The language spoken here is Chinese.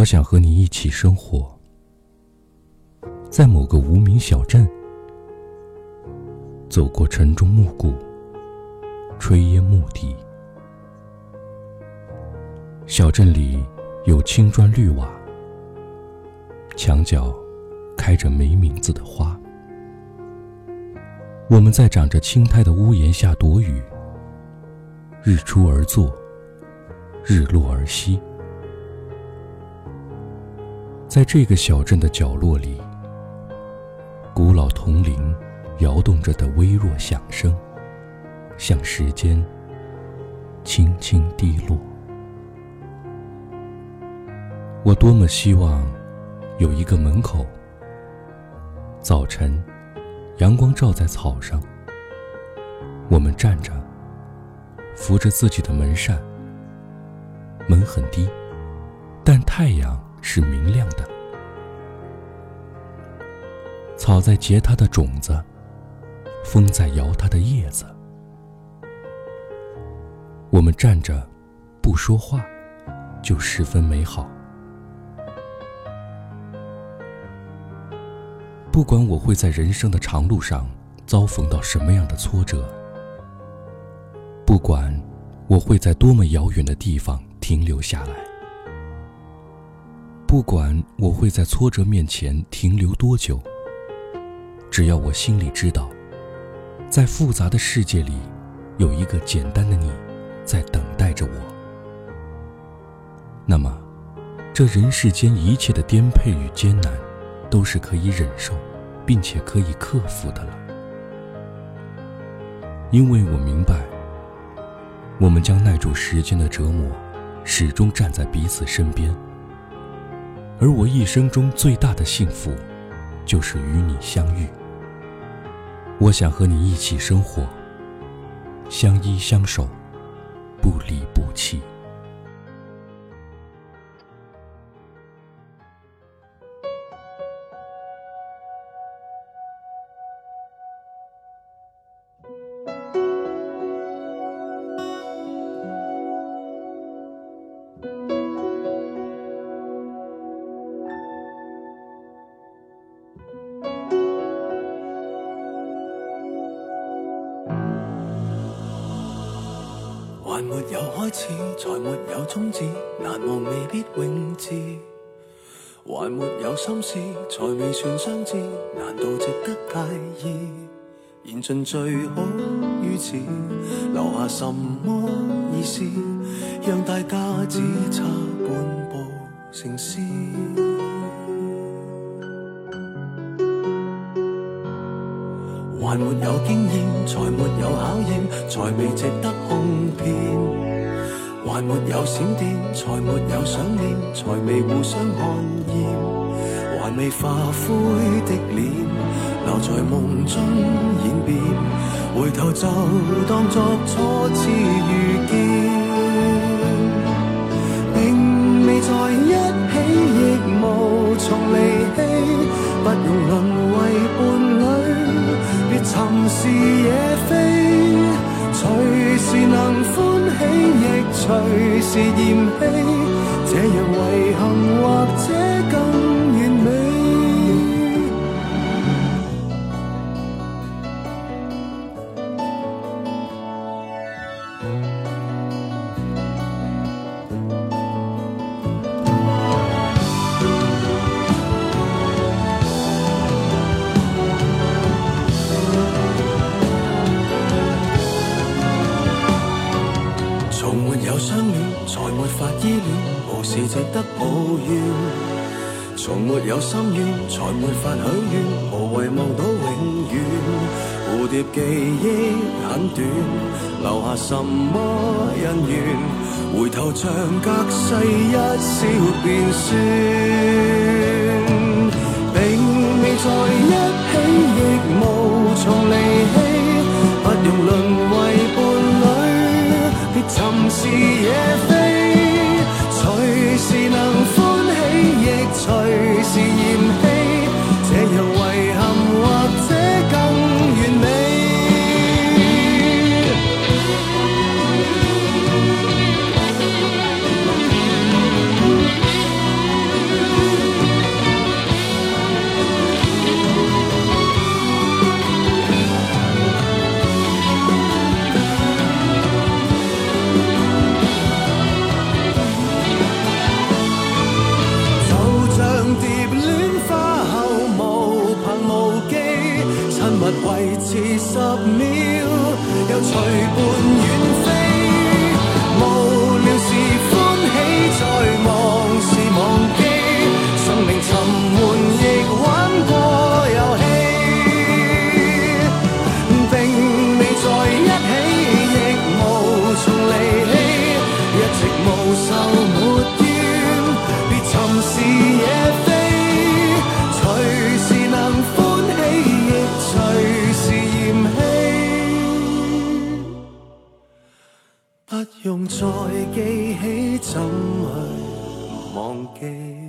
我想和你一起生活，在某个无名小镇，走过城中暮鼓，炊烟牧笛。小镇里有青砖绿瓦，墙角开着没名字的花。我们在长着青苔的屋檐下躲雨，日出而作，日落而息。在这个小镇的角落里，古老铜铃摇动着的微弱响声，向时间轻轻滴落。我多么希望有一个门口，早晨。阳光照在草上，我们站着，扶着自己的门扇。门很低，但太阳是明亮的。草在结它的种子，风在摇它的叶子。我们站着，不说话，就十分美好。不管我会在人生的长路上遭逢到什么样的挫折，不管我会在多么遥远的地方停留下来，不管我会在挫折面前停留多久，只要我心里知道，在复杂的世界里，有一个简单的你在等待着我，那么，这人世间一切的颠沛与艰难。都是可以忍受，并且可以克服的了。因为我明白，我们将耐住时间的折磨，始终站在彼此身边。而我一生中最大的幸福，就是与你相遇。我想和你一起生活，相依相守，不离不弃。还没有开始，才没有终止，难忘未必永志。还没有心事，才未算相知，难道值得介意？言尽最好于此，留下什么意思？让大家只差半步成诗。还没有经验，才没有考验，才未值得哄骗。还没有闪电，才没有想念，才未互相看厌。还未化灰的脸，留在梦中演变。回头就当作初次遇见，并未在一起，亦无从离弃。不用沦为伴侣。寻是野飞，随时能欢喜，亦随时嫌弃。无事值得抱怨，从没有心愿，才没法许愿，无谓望到永远。蝴蝶记忆很短，留下什么恩怨？回头像隔世一笑便算，并未在用再记起，怎去忘记？